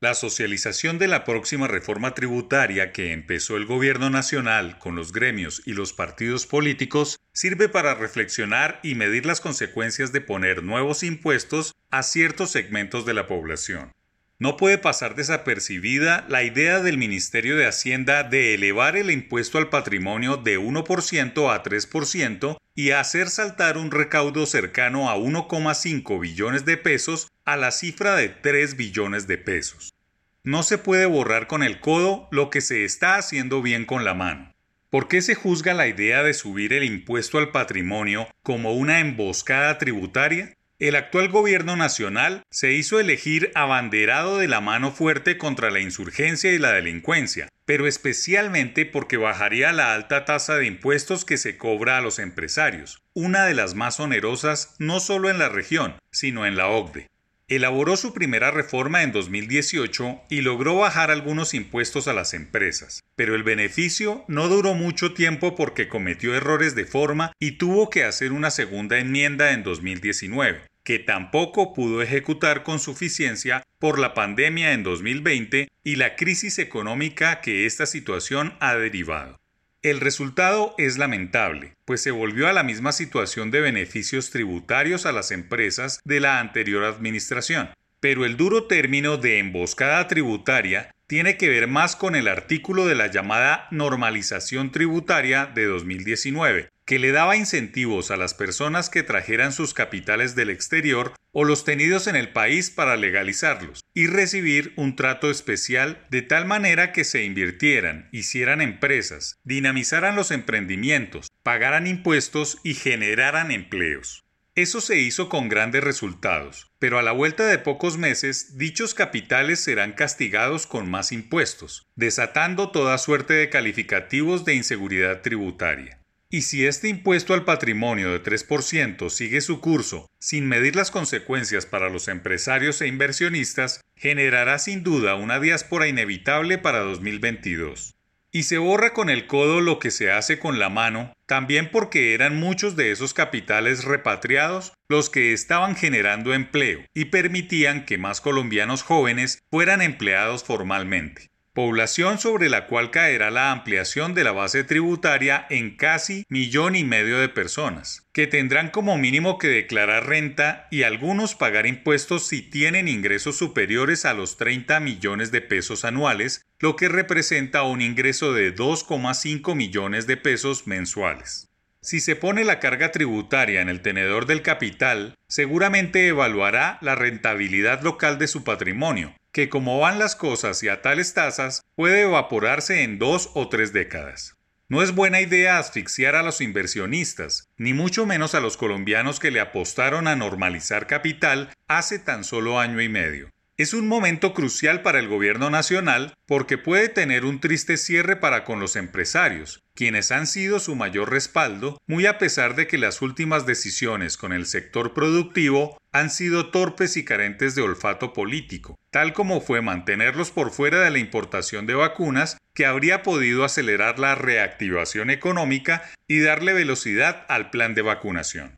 La socialización de la próxima reforma tributaria que empezó el Gobierno Nacional con los gremios y los partidos políticos sirve para reflexionar y medir las consecuencias de poner nuevos impuestos a ciertos segmentos de la población. No puede pasar desapercibida la idea del Ministerio de Hacienda de elevar el impuesto al patrimonio de 1% a 3% y hacer saltar un recaudo cercano a 1,5 billones de pesos a la cifra de 3 billones de pesos. No se puede borrar con el codo lo que se está haciendo bien con la mano. ¿Por qué se juzga la idea de subir el impuesto al patrimonio como una emboscada tributaria? El actual gobierno nacional se hizo elegir abanderado de la mano fuerte contra la insurgencia y la delincuencia, pero especialmente porque bajaría la alta tasa de impuestos que se cobra a los empresarios, una de las más onerosas no solo en la región, sino en la OCDE. Elaboró su primera reforma en 2018 y logró bajar algunos impuestos a las empresas, pero el beneficio no duró mucho tiempo porque cometió errores de forma y tuvo que hacer una segunda enmienda en 2019 que tampoco pudo ejecutar con suficiencia por la pandemia en 2020 y la crisis económica que esta situación ha derivado. El resultado es lamentable, pues se volvió a la misma situación de beneficios tributarios a las empresas de la anterior administración, pero el duro término de emboscada tributaria tiene que ver más con el artículo de la llamada normalización tributaria de 2019, que le daba incentivos a las personas que trajeran sus capitales del exterior o los tenidos en el país para legalizarlos y recibir un trato especial de tal manera que se invirtieran, hicieran empresas, dinamizaran los emprendimientos, pagaran impuestos y generaran empleos. Eso se hizo con grandes resultados, pero a la vuelta de pocos meses dichos capitales serán castigados con más impuestos, desatando toda suerte de calificativos de inseguridad tributaria. Y si este impuesto al patrimonio de 3% sigue su curso sin medir las consecuencias para los empresarios e inversionistas, generará sin duda una diáspora inevitable para 2022. Y se borra con el codo lo que se hace con la mano, también porque eran muchos de esos capitales repatriados los que estaban generando empleo y permitían que más colombianos jóvenes fueran empleados formalmente población sobre la cual caerá la ampliación de la base tributaria en casi millón y medio de personas, que tendrán como mínimo que declarar renta y algunos pagar impuestos si tienen ingresos superiores a los 30 millones de pesos anuales, lo que representa un ingreso de 2,5 millones de pesos mensuales. Si se pone la carga tributaria en el tenedor del capital, seguramente evaluará la rentabilidad local de su patrimonio, que como van las cosas y a tales tasas, puede evaporarse en dos o tres décadas. No es buena idea asfixiar a los inversionistas, ni mucho menos a los colombianos que le apostaron a normalizar capital hace tan solo año y medio. Es un momento crucial para el gobierno nacional porque puede tener un triste cierre para con los empresarios, quienes han sido su mayor respaldo, muy a pesar de que las últimas decisiones con el sector productivo han sido torpes y carentes de olfato político, tal como fue mantenerlos por fuera de la importación de vacunas que habría podido acelerar la reactivación económica y darle velocidad al plan de vacunación.